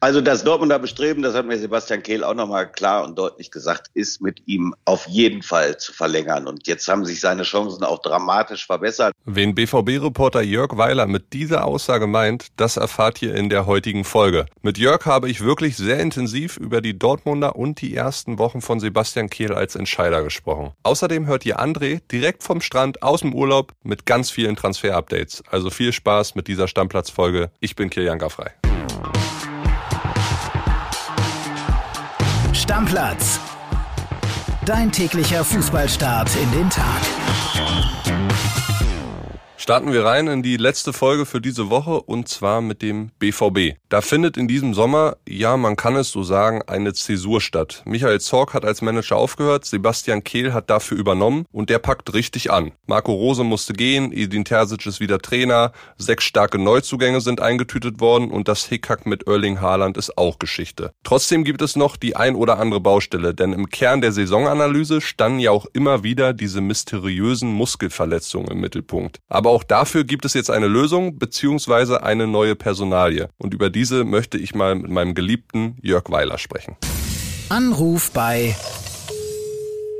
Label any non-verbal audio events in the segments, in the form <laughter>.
Also das Dortmunder Bestreben, das hat mir Sebastian Kehl auch nochmal klar und deutlich gesagt, ist mit ihm auf jeden Fall zu verlängern. Und jetzt haben sich seine Chancen auch dramatisch verbessert. Wen BVB-Reporter Jörg Weiler mit dieser Aussage meint, das erfahrt ihr in der heutigen Folge. Mit Jörg habe ich wirklich sehr intensiv über die Dortmunder und die ersten Wochen von Sebastian Kehl als Entscheider gesprochen. Außerdem hört ihr André direkt vom Strand aus dem Urlaub mit ganz vielen Transfer-Updates. Also viel Spaß mit dieser Stammplatzfolge. Ich bin Kilian Gaffrey. Stammplatz. Dein täglicher Fußballstart in den Tag. Starten wir rein in die letzte Folge für diese Woche und zwar mit dem BVB. Da findet in diesem Sommer, ja, man kann es so sagen, eine Zäsur statt. Michael Zorc hat als Manager aufgehört, Sebastian Kehl hat dafür übernommen und der packt richtig an. Marco Rose musste gehen, Edin Terzic ist wieder Trainer, sechs starke Neuzugänge sind eingetütet worden und das Hickhack mit Erling Haaland ist auch Geschichte. Trotzdem gibt es noch die ein oder andere Baustelle, denn im Kern der Saisonanalyse standen ja auch immer wieder diese mysteriösen Muskelverletzungen im Mittelpunkt. Aber auch dafür gibt es jetzt eine Lösung beziehungsweise eine neue Personalie. Und über diese möchte ich mal mit meinem geliebten Jörg Weiler sprechen. Anruf bei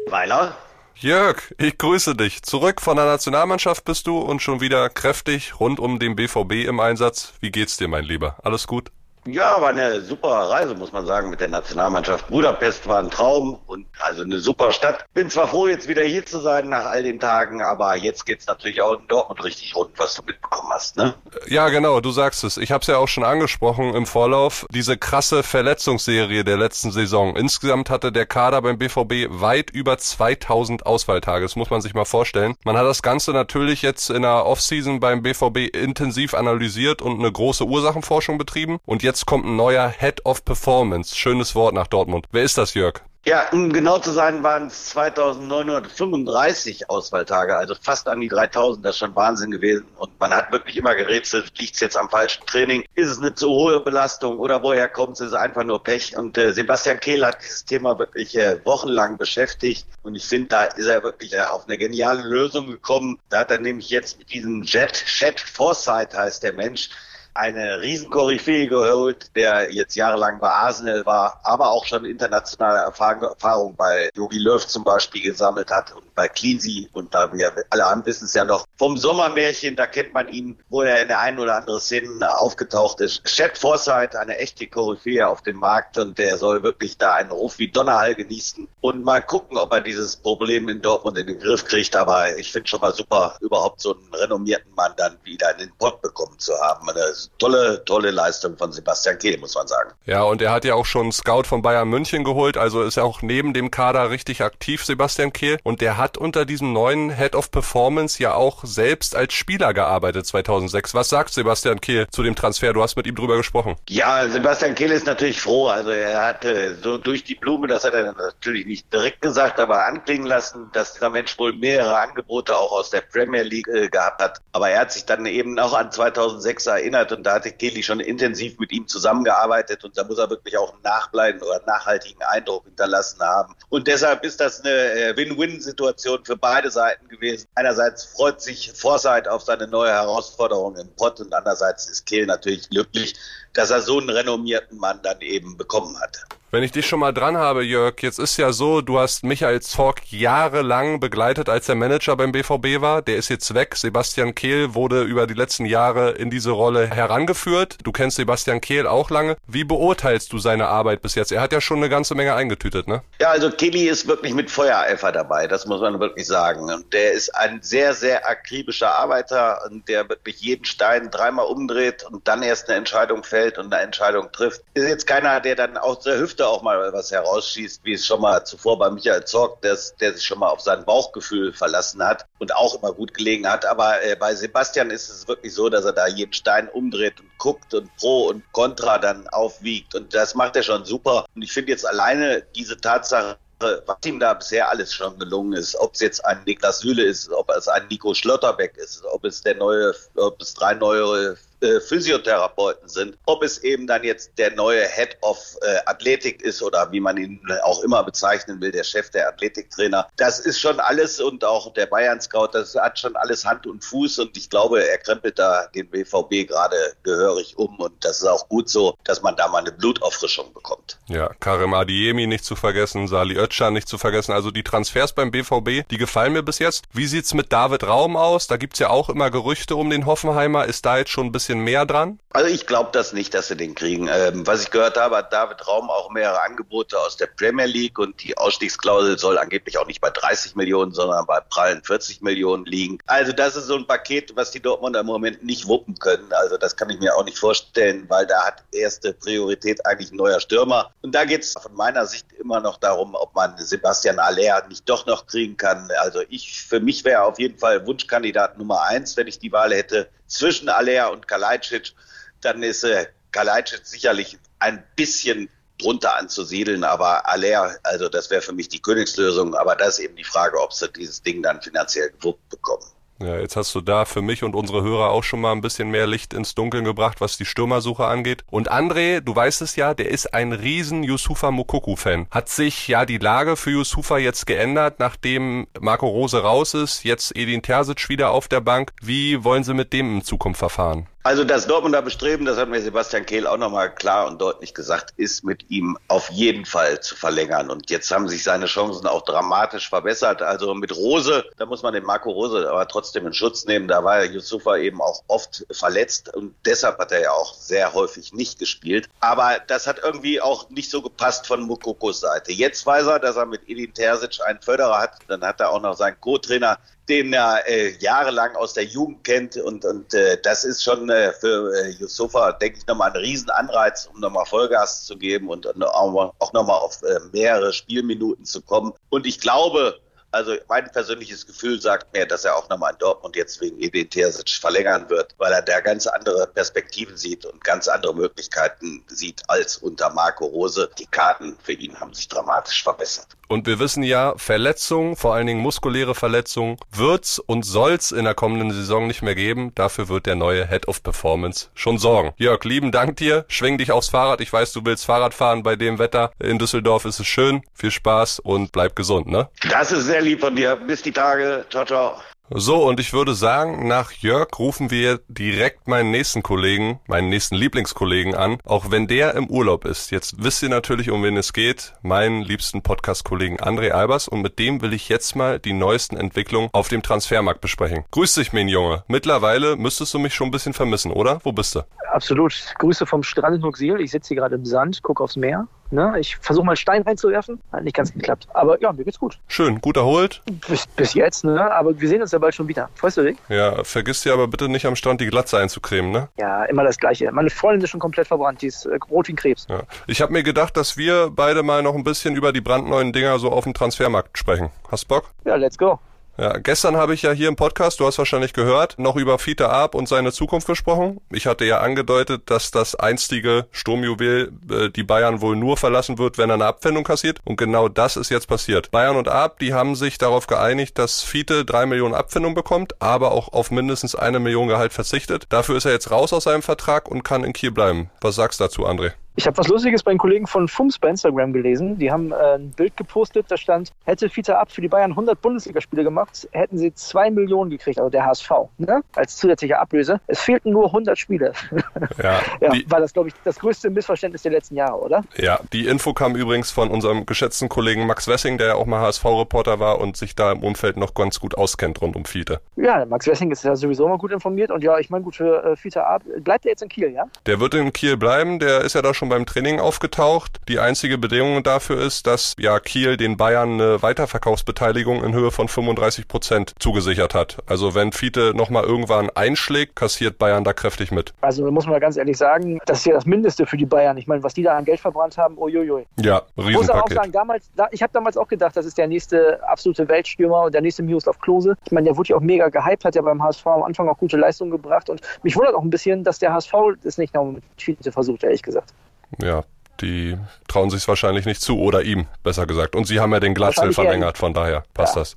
Weiler? Jörg, ich grüße dich. Zurück von der Nationalmannschaft bist du und schon wieder kräftig rund um den BVB im Einsatz. Wie geht's dir, mein Lieber? Alles gut? Ja, war eine super Reise, muss man sagen, mit der Nationalmannschaft. Budapest war ein Traum und also eine super Stadt. Bin zwar froh, jetzt wieder hier zu sein nach all den Tagen, aber jetzt geht's natürlich auch in Dortmund richtig rund, was du mitbekommen hast, ne? Ja, genau, du sagst es. Ich habe es ja auch schon angesprochen im Vorlauf. Diese krasse Verletzungsserie der letzten Saison. Insgesamt hatte der Kader beim BVB weit über 2000 Auswahltage. Das muss man sich mal vorstellen. Man hat das Ganze natürlich jetzt in der Offseason beim BVB intensiv analysiert und eine große Ursachenforschung betrieben. Und jetzt jetzt kommt ein neuer Head of Performance. Schönes Wort nach Dortmund. Wer ist das, Jörg? Ja, um genau zu sein, waren es 2935 Auswahltage, also fast an die 3000. Das ist schon Wahnsinn gewesen. Und man hat wirklich immer gerätselt, liegt es jetzt am falschen Training? Ist es eine zu hohe Belastung oder woher kommt es? Ist es einfach nur Pech? Und äh, Sebastian Kehl hat dieses Thema wirklich äh, wochenlang beschäftigt. Und ich finde, da ist er wirklich äh, auf eine geniale Lösung gekommen. Da hat er nämlich jetzt mit diesem Jet, Jet Foresight heißt der Mensch, eine Riesenkoryphäe geholt, der jetzt jahrelang bei Arsenal war, aber auch schon internationale Erfahrung, bei Jogi Löw zum Beispiel gesammelt hat und bei Cleansey und da wir alle haben, wissen es ja noch vom Sommermärchen, da kennt man ihn, wo er in der einen oder anderen Szene aufgetaucht ist. Chad Forsyth, eine echte Koryphäe auf dem Markt und der soll wirklich da einen Ruf wie Donnerhall genießen und mal gucken, ob er dieses Problem in Dortmund in den Griff kriegt, aber ich finde schon mal super, überhaupt so einen renommierten Mann dann wieder in den Pott bekommen zu haben. Das tolle, tolle Leistung von Sebastian Kehl, muss man sagen. Ja, und er hat ja auch schon Scout von Bayern München geholt, also ist er auch neben dem Kader richtig aktiv, Sebastian Kehl. Und der hat unter diesem neuen Head of Performance ja auch selbst als Spieler gearbeitet 2006. Was sagt Sebastian Kehl zu dem Transfer? Du hast mit ihm drüber gesprochen. Ja, Sebastian Kehl ist natürlich froh. Also er hatte so durch die Blume, das hat er natürlich nicht direkt gesagt, aber anklingen lassen, dass dieser Mensch wohl mehrere Angebote auch aus der Premier League äh, gehabt hat. Aber er hat sich dann eben auch an 2006 erinnert und da hatte Kelly schon intensiv mit ihm zusammengearbeitet und da muss er wirklich auch einen nachbleiben oder nachhaltigen Eindruck hinterlassen haben. Und deshalb ist das eine äh, Win-Win-Situation für beide Seiten gewesen. Einerseits freut sich Forsyth auf seine neue Herausforderung im Pott und andererseits ist Kehl natürlich glücklich, dass er so einen renommierten Mann dann eben bekommen hat. Wenn ich dich schon mal dran habe, Jörg, jetzt ist ja so, du hast Michael Zorc jahrelang begleitet, als er Manager beim BVB war. Der ist jetzt weg. Sebastian Kehl wurde über die letzten Jahre in diese Rolle herangeführt. Du kennst Sebastian Kehl auch lange. Wie beurteilst du seine Arbeit bis jetzt? Er hat ja schon eine ganze Menge eingetütet, ne? Ja, also Kelly ist wirklich mit Feuereifer dabei. Das muss man wirklich sagen. Und der ist ein sehr, sehr akribischer Arbeiter der wirklich jeden Stein dreimal umdreht und dann erst eine Entscheidung fällt und eine Entscheidung trifft. Ist jetzt keiner, der dann aus der Hüfte auch mal was herausschießt, wie es schon mal zuvor bei Michael Zorg, der, der sich schon mal auf sein Bauchgefühl verlassen hat und auch immer gut gelegen hat. Aber äh, bei Sebastian ist es wirklich so, dass er da jeden Stein umdreht und guckt und Pro und Contra dann aufwiegt. Und das macht er schon super. Und ich finde jetzt alleine diese Tatsache, was ihm da bisher alles schon gelungen ist, ob es jetzt ein Niklas Süle ist, ob es ein Nico Schlotterbeck ist, ob es der neue, ob es drei neue äh, Physiotherapeuten sind. Ob es eben dann jetzt der neue Head of äh, Athletik ist oder wie man ihn auch immer bezeichnen will, der Chef der Athletiktrainer. Das ist schon alles und auch der Bayern Scout, das hat schon alles Hand und Fuß und ich glaube, er krempelt da den BVB gerade gehörig um und das ist auch gut so, dass man da mal eine Blutauffrischung bekommt. Ja, Karim Adiemi nicht zu vergessen, Sali Özcan nicht zu vergessen. Also die Transfers beim BVB, die gefallen mir bis jetzt. Wie sieht's mit David Raum aus? Da gibt's ja auch immer Gerüchte um den Hoffenheimer. Ist da jetzt schon ein bisschen mehr dran? Also ich glaube das nicht, dass sie den kriegen. Ähm, was ich gehört habe, hat David Raum auch mehrere Angebote aus der Premier League und die Ausstiegsklausel soll angeblich auch nicht bei 30 Millionen, sondern bei prallen 40 Millionen liegen. Also das ist so ein Paket, was die Dortmunder im Moment nicht wuppen können. Also das kann ich mir auch nicht vorstellen, weil da hat erste Priorität eigentlich ein neuer Stürmer. Und da geht es von meiner Sicht immer noch darum, ob man Sebastian Aller nicht doch noch kriegen kann. Also ich, für mich wäre auf jeden Fall Wunschkandidat Nummer eins, wenn ich die Wahl hätte, zwischen Aller und Kalajdzic dann ist äh, Kalajdzic sicherlich ein bisschen drunter anzusiedeln, aber Aller, also das wäre für mich die Königslösung, aber das ist eben die Frage, ob sie dieses Ding dann finanziell gewuppt bekommen. Ja, jetzt hast du da für mich und unsere Hörer auch schon mal ein bisschen mehr Licht ins Dunkeln gebracht, was die Stürmersuche angeht. Und André, du weißt es ja, der ist ein riesen Yusufa Mokoku-Fan. Hat sich ja die Lage für Yusufa jetzt geändert, nachdem Marco Rose raus ist, jetzt Edin Terzic wieder auf der Bank. Wie wollen sie mit dem in Zukunft verfahren? Also das Dortmunder Bestreben, das hat mir Sebastian Kehl auch nochmal klar und deutlich gesagt, ist mit ihm auf jeden Fall zu verlängern. Und jetzt haben sich seine Chancen auch dramatisch verbessert. Also mit Rose, da muss man den Marco Rose aber trotzdem in Schutz nehmen. Da war Yusufa eben auch oft verletzt und deshalb hat er ja auch sehr häufig nicht gespielt. Aber das hat irgendwie auch nicht so gepasst von Mukokos Seite. Jetzt weiß er, dass er mit Edin Terzic einen Förderer hat. Dann hat er auch noch seinen Co-Trainer den er äh, jahrelang aus der Jugend kennt und, und äh, das ist schon äh, für äh, Yusufa, denke ich, nochmal ein Riesenanreiz, um nochmal Vollgas zu geben und, und auch nochmal auf äh, mehrere Spielminuten zu kommen. Und ich glaube, also mein persönliches Gefühl sagt mir, dass er auch nochmal in Dortmund jetzt wegen Edin Terzic verlängern wird, weil er da ganz andere Perspektiven sieht und ganz andere Möglichkeiten sieht als unter Marco Rose. Die Karten für ihn haben sich dramatisch verbessert. Und wir wissen ja, Verletzungen, vor allen Dingen muskuläre Verletzungen, wird's und soll's in der kommenden Saison nicht mehr geben. Dafür wird der neue Head of Performance schon sorgen. Jörg, lieben Dank dir. Schwing dich aufs Fahrrad. Ich weiß, du willst Fahrrad fahren bei dem Wetter. In Düsseldorf ist es schön. Viel Spaß und bleib gesund, ne? Das ist sehr lieb von dir. Bis die Tage. Ciao, ciao. So, und ich würde sagen, nach Jörg rufen wir direkt meinen nächsten Kollegen, meinen nächsten Lieblingskollegen an, auch wenn der im Urlaub ist. Jetzt wisst ihr natürlich, um wen es geht, meinen liebsten Podcast-Kollegen André Albers und mit dem will ich jetzt mal die neuesten Entwicklungen auf dem Transfermarkt besprechen. Grüß dich, mein Junge. Mittlerweile müsstest du mich schon ein bisschen vermissen, oder? Wo bist du? Absolut. Grüße vom Strand in Huxil. Ich sitze hier gerade im Sand, gucke aufs Meer Ne? Ich versuche mal Stein reinzuwerfen. Hat nicht ganz geklappt. Aber ja, mir geht's gut. Schön, gut erholt. Bis, bis jetzt, ne? Aber wir sehen uns ja bald schon wieder. Freust du dich? Ja, vergiss dir aber bitte nicht am Strand die Glatze einzucremen, ne? Ja, immer das Gleiche. Meine Freundin ist schon komplett verbrannt. Die ist äh, rot wie ein Krebs. Ja. Ich habe mir gedacht, dass wir beide mal noch ein bisschen über die brandneuen Dinger so auf dem Transfermarkt sprechen. Hast Bock? Ja, let's go. Ja, gestern habe ich ja hier im Podcast, du hast wahrscheinlich gehört, noch über Fiete Arp und seine Zukunft gesprochen. Ich hatte ja angedeutet, dass das einstige Sturmjuwel äh, die Bayern wohl nur verlassen wird, wenn er eine Abfindung kassiert. Und genau das ist jetzt passiert. Bayern und Arp, die haben sich darauf geeinigt, dass Fiete drei Millionen Abfindung bekommt, aber auch auf mindestens eine Million Gehalt verzichtet. Dafür ist er jetzt raus aus seinem Vertrag und kann in Kiel bleiben. Was sagst du dazu, André? Ich habe was Lustiges bei den Kollegen von FUMS bei Instagram gelesen. Die haben äh, ein Bild gepostet, da stand, hätte Fiete ab für die Bayern 100 Bundesligaspiele gemacht, hätten sie 2 Millionen gekriegt, also der HSV, ne? als zusätzliche Ablöse. Es fehlten nur 100 Spiele. <laughs> Ja, ja die, war das, glaube ich, das größte Missverständnis der letzten Jahre, oder? Ja, die Info kam übrigens von unserem geschätzten Kollegen Max Wessing, der ja auch mal HSV-Reporter war und sich da im Umfeld noch ganz gut auskennt rund um Fiete. Ja, Max Wessing ist ja sowieso immer gut informiert und ja, ich meine, gut für äh, Fiete ab. Bleibt er jetzt in Kiel, ja? Der wird in Kiel bleiben, der ist ja da schon beim Training aufgetaucht. Die einzige Bedingung dafür ist, dass ja Kiel den Bayern eine Weiterverkaufsbeteiligung in Höhe von 35 Prozent zugesichert hat. Also wenn Fiete nochmal irgendwann einschlägt, kassiert Bayern da kräftig mit. Also muss man ganz ehrlich sagen, das ist ja das Mindeste für die Bayern. Ich meine, was die da an Geld verbrannt haben, uiuiui. Ja, Riesenpaket. Ich muss auch sagen, damals, da, ich habe damals auch gedacht, das ist der nächste absolute Weltstürmer und der nächste Miroslav Klose. Ich meine, der wurde ja auch mega gehypt, hat ja beim HSV am Anfang auch gute Leistungen gebracht und mich wundert auch ein bisschen, dass der HSV es nicht noch mit Fiete versucht, ehrlich gesagt. Ja, die trauen sich wahrscheinlich nicht zu oder ihm, besser gesagt. Und sie haben ja den Glatzel verlängert, von daher passt ja, das.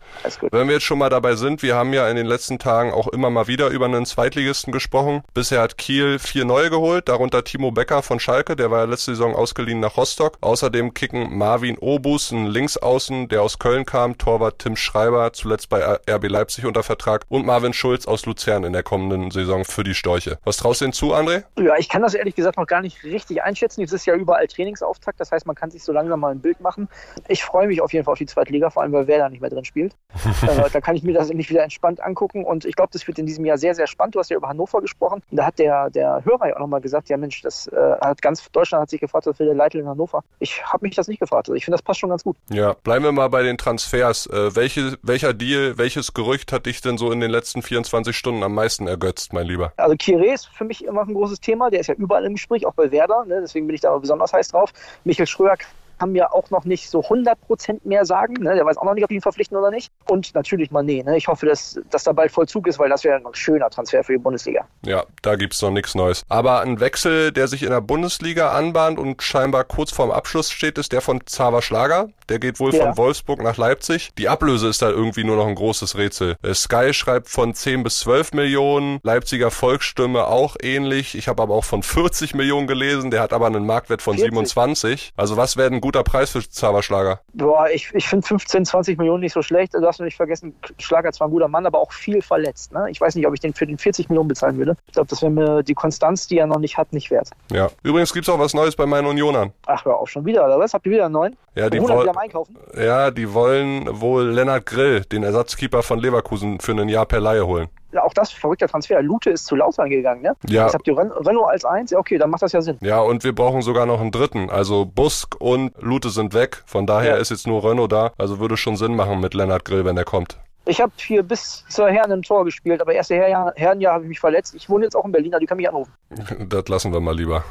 Wenn wir jetzt schon mal dabei sind, wir haben ja in den letzten Tagen auch immer mal wieder über einen Zweitligisten gesprochen. Bisher hat Kiel vier neue geholt, darunter Timo Becker von Schalke, der war ja letzte Saison ausgeliehen nach Rostock. Außerdem kicken Marvin Obus, ein Linksaußen, der aus Köln kam, Torwart Tim Schreiber, zuletzt bei RB Leipzig unter Vertrag und Marvin Schulz aus Luzern in der kommenden Saison für die Storche. Was traust du denn zu, André? Ja, ich kann das ehrlich gesagt noch gar nicht richtig einschätzen. Es ist ja überall Trainingsauftakt, das heißt, man kann sich so langsam mal ein Bild machen. Ich freue mich auf jeden Fall auf die zweite Liga, vor allem weil Werder nicht mehr drin spielt. da, <laughs> da, kann ich mir das endlich wieder entspannt angucken und ich glaube, das wird in diesem Jahr sehr, sehr spannend. Du hast ja über Hannover gesprochen. Da hat der, der Hörer ja auch nochmal gesagt, ja Mensch, das äh, hat ganz Deutschland hat sich gefragt, was will der Leitl in Hannover? Ich habe mich das nicht gefragt. Also ich finde, das passt schon ganz gut. Ja, bleiben wir mal bei den Transfers. Äh, welche, welcher Deal, welches Gerücht hat dich denn so in den letzten 24 Stunden am meisten ergötzt, mein Lieber? Also Kire ist für mich immer ein großes Thema. Der ist ja überall im Gespräch, auch bei Werder. Ne? Deswegen bin ich da besonders heiß drauf. Michael Schröer kann mir auch noch nicht so 100% mehr sagen. Ne? Der weiß auch noch nicht, ob die ihn verpflichten oder nicht. Und natürlich Mané. Ne? Ich hoffe, dass, dass da bald Vollzug ist, weil das wäre ein schöner Transfer für die Bundesliga. Ja, da gibt es noch nichts Neues. Aber ein Wechsel, der sich in der Bundesliga anbahnt und scheinbar kurz vorm Abschluss steht, ist der von Xaver Schlager. Der geht wohl ja. von Wolfsburg nach Leipzig. Die Ablöse ist da irgendwie nur noch ein großes Rätsel. Äh, Sky schreibt von 10 bis 12 Millionen. Leipziger Volksstimme auch ähnlich. Ich habe aber auch von 40 Millionen gelesen. Der hat aber einen Marktwert von 40. 27. Also was wäre ein guter Preis für Zauberschlager? Boah, ich, ich finde 15, 20 Millionen nicht so schlecht. Du darfst nicht vergessen, Schlager zwar ein guter Mann, aber auch viel verletzt. Ne? Ich weiß nicht, ob ich den für den 40 Millionen bezahlen würde. Ich glaube, das wäre mir die Konstanz, die er noch nicht hat, nicht wert. Ja. Übrigens gibt es auch was Neues bei meinen Unionern. Ach, hör auf, schon wieder, oder was? Habt ihr wieder einen neuen? Ja, die wollen einkaufen? Ja, die wollen wohl Lennart Grill, den Ersatzkeeper von Leverkusen, für ein Jahr per Laie holen. Auch das verrückter Transfer. Lute ist zu Lautern gegangen, ne? Ja. Jetzt habt ihr Ren Renault als eins, ja okay, dann macht das ja Sinn. Ja, und wir brauchen sogar noch einen dritten. Also Busk und Lute sind weg. Von daher ja. ist jetzt nur Renault da. Also würde schon Sinn machen mit Lennart Grill, wenn der kommt. Ich habe hier bis zur Herren im Tor gespielt, aber erste Herren, Herrenjahr habe ich mich verletzt. Ich wohne jetzt auch in Berlin, also die können mich anrufen. <laughs> Das lassen wir mal lieber.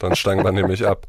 Dann steigen wir nämlich ab.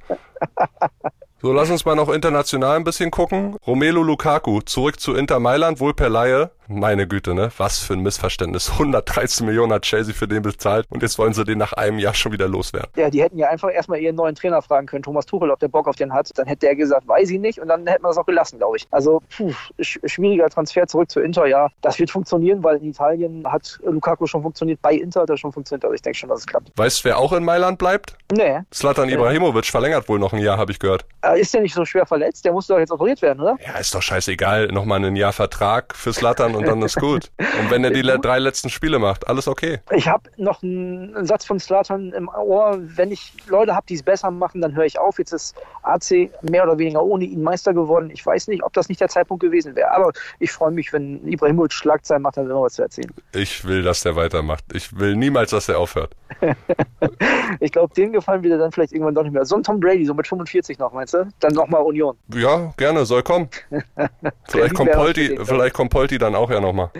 So, lass uns mal noch international ein bisschen gucken. Romelu Lukaku, zurück zu Inter Mailand, wohl per Laie. Meine Güte, ne? Was für ein Missverständnis. <laughs> 113 Millionen hat Chelsea für den bezahlt und jetzt wollen sie den nach einem Jahr schon wieder loswerden. Ja, die hätten ja einfach erstmal ihren neuen Trainer fragen können, Thomas Tuchel, ob der Bock auf den hat. Dann hätte der gesagt, weiß ich nicht und dann hätten wir das auch gelassen, glaube ich. Also, puh, schwieriger Transfer zurück zu Inter, ja. Das wird funktionieren, weil in Italien hat Lukaku schon funktioniert, bei Inter hat er schon funktioniert, also ich denke schon, dass es klappt. Weißt du, wer auch in Mailand bleibt? Nee. Slatan Ibrahimovic verlängert wohl noch ein Jahr, habe ich gehört. Äh, ist der nicht so schwer verletzt? Der muss doch jetzt operiert werden, oder? Ja, ist doch scheißegal. Nochmal ein Jahr Vertrag für Slatan und dann ist gut. Und wenn er die drei letzten Spiele macht, alles okay. Ich habe noch einen Satz von Slatan im Ohr. Wenn ich Leute habe, die es besser machen, dann höre ich auf. Jetzt ist AC mehr oder weniger ohne ihn Meister geworden. Ich weiß nicht, ob das nicht der Zeitpunkt gewesen wäre. Aber ich freue mich, wenn Ibrahimovic Schlagzeilen macht, dann immer was zu erzählen. Ich will, dass der weitermacht. Ich will niemals, dass er aufhört. <laughs> ich glaube, dem gefallen wir dann vielleicht irgendwann doch nicht mehr. So ein Tom Brady, so mit 45 noch, meinst du? Dann nochmal Union. Ja, gerne, soll kommen. <laughs> vielleicht, kommt Polti, vielleicht kommt Polti dann auch ja nochmal.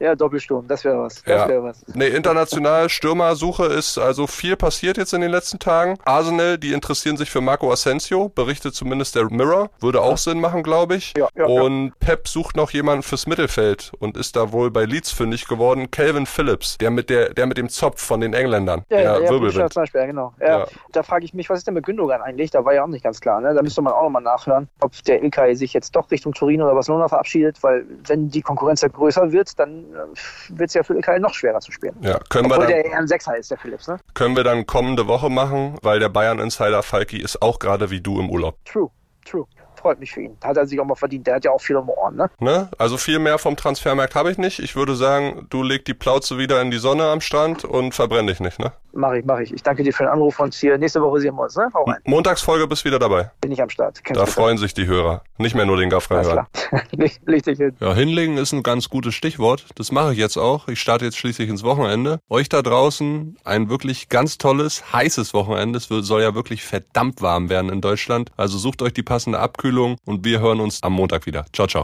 Ja, Doppelsturm, das wäre was. Das ja. wär was. Nee, international Stürmersuche ist also viel passiert jetzt in den letzten Tagen. Arsenal, die interessieren sich für Marco Asensio, berichtet zumindest der Mirror. Würde auch ja. Sinn machen, glaube ich. Ja, ja, und ja. Pep sucht noch jemanden fürs Mittelfeld und ist da wohl bei Leeds fündig geworden. Calvin Phillips, der mit der, der mit dem Zopf von den Engländern. Ja, der ja, Wirbelwind. zum Beispiel, ja, genau. Ja, Da frage ich mich, was ist denn mit Gündogan eigentlich? Da war ja auch nicht ganz klar. Ne? Da müsste man auch nochmal nachhören, ob der Ilkay sich jetzt doch Richtung Turin oder Barcelona verabschiedet, weil wenn die Konkurrenz ja größer wird, dann wird es ja für Ilkay noch schwerer zu spielen. Ja, können Obwohl wir dann, der eher ein Sechser ist, der Philips. Ne? Können wir dann kommende Woche machen, weil der Bayern-Insider Falki ist auch gerade wie du im Urlaub. True, true freut mich für ihn. Hat er sich auch mal verdient. Der hat ja auch viel um Ohren, ne? ne? Also viel mehr vom Transfermarkt habe ich nicht. Ich würde sagen, du leg die Plauze wieder in die Sonne am Strand und verbrenn dich nicht, ne? Mach ich, mach ich. Ich danke dir für den Anruf und hier nächste Woche sehen wir uns, ne? Hau rein. Montagsfolge bist wieder dabei. Bin ich am Start. Kennst da freuen sich die Hörer. Nicht mehr nur den Gaff reinhören. leg, leg <laughs> dich hin. Ja, hinlegen ist ein ganz gutes Stichwort. Das mache ich jetzt auch. Ich starte jetzt schließlich ins Wochenende. Euch da draußen ein wirklich ganz tolles, heißes Wochenende. Es soll ja wirklich verdammt warm werden in Deutschland. Also sucht euch die passende Abkühlung und wir hören uns am Montag wieder. Ciao, ciao.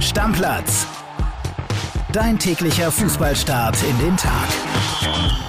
Stammplatz. Dein täglicher Fußballstart in den Tag.